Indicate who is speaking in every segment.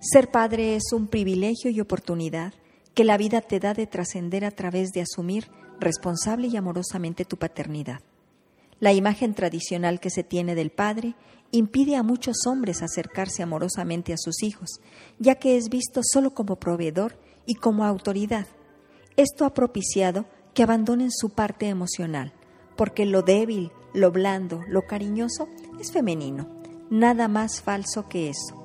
Speaker 1: Ser padre es un privilegio y oportunidad que la vida te da de trascender a través de asumir responsable y amorosamente tu paternidad. La imagen tradicional que se tiene del padre impide a muchos hombres acercarse amorosamente a sus hijos, ya que es visto solo como proveedor y como autoridad. Esto ha propiciado que abandonen su parte emocional, porque lo débil, lo blando, lo cariñoso es femenino, nada más falso que eso.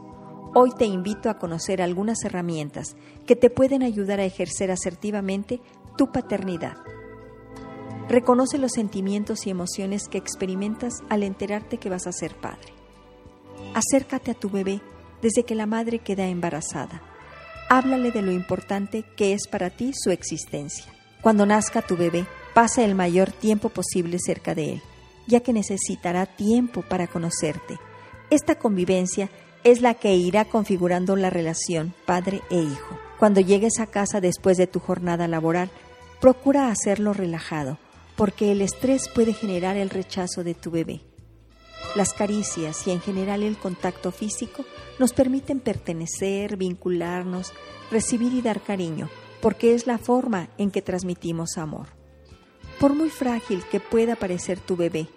Speaker 1: Hoy te invito a conocer algunas herramientas que te pueden ayudar a ejercer asertivamente tu paternidad. Reconoce los sentimientos y emociones que experimentas al enterarte que vas a ser padre. Acércate a tu bebé desde que la madre queda embarazada. Háblale de lo importante que es para ti su existencia. Cuando nazca tu bebé, pasa el mayor tiempo posible cerca de él, ya que necesitará tiempo para conocerte. Esta convivencia es la que irá configurando la relación padre e hijo. Cuando llegues a casa después de tu jornada laboral, procura hacerlo relajado, porque el estrés puede generar el rechazo de tu bebé. Las caricias y en general el contacto físico nos permiten pertenecer, vincularnos, recibir y dar cariño, porque es la forma en que transmitimos amor. Por muy frágil que pueda parecer tu bebé,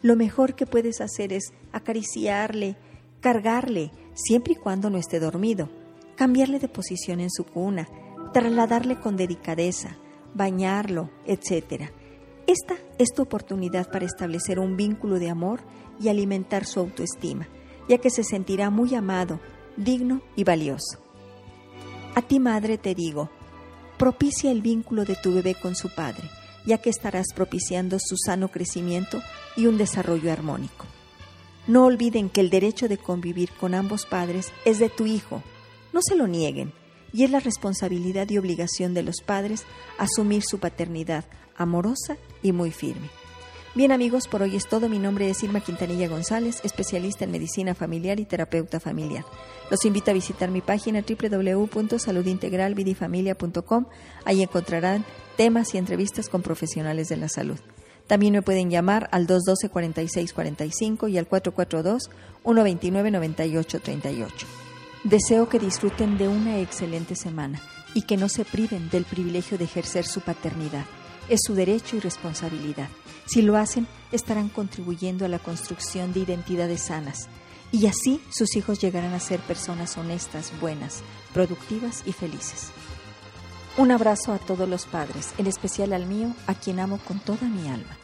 Speaker 1: lo mejor que puedes hacer es acariciarle, cargarle, siempre y cuando no esté dormido, cambiarle de posición en su cuna, trasladarle con delicadeza, bañarlo, etc. Esta es tu oportunidad para establecer un vínculo de amor y alimentar su autoestima, ya que se sentirá muy amado, digno y valioso. A ti, madre, te digo, propicia el vínculo de tu bebé con su padre, ya que estarás propiciando su sano crecimiento y un desarrollo armónico. No olviden que el derecho de convivir con ambos padres es de tu hijo. No se lo nieguen, y es la responsabilidad y obligación de los padres asumir su paternidad amorosa y muy firme. Bien amigos, por hoy es todo. Mi nombre es Irma Quintanilla González, especialista en medicina familiar y terapeuta familiar. Los invito a visitar mi página www.saludintegralvidifamilia.com. Ahí encontrarán temas y entrevistas con profesionales de la salud. También me pueden llamar al 212-4645 y al 442-129-9838. Deseo que disfruten de una excelente semana y que no se priven del privilegio de ejercer su paternidad. Es su derecho y responsabilidad. Si lo hacen, estarán contribuyendo a la construcción de identidades sanas y así sus hijos llegarán a ser personas honestas, buenas, productivas y felices. Un abrazo a todos los padres, en especial al mío, a quien amo con toda mi alma.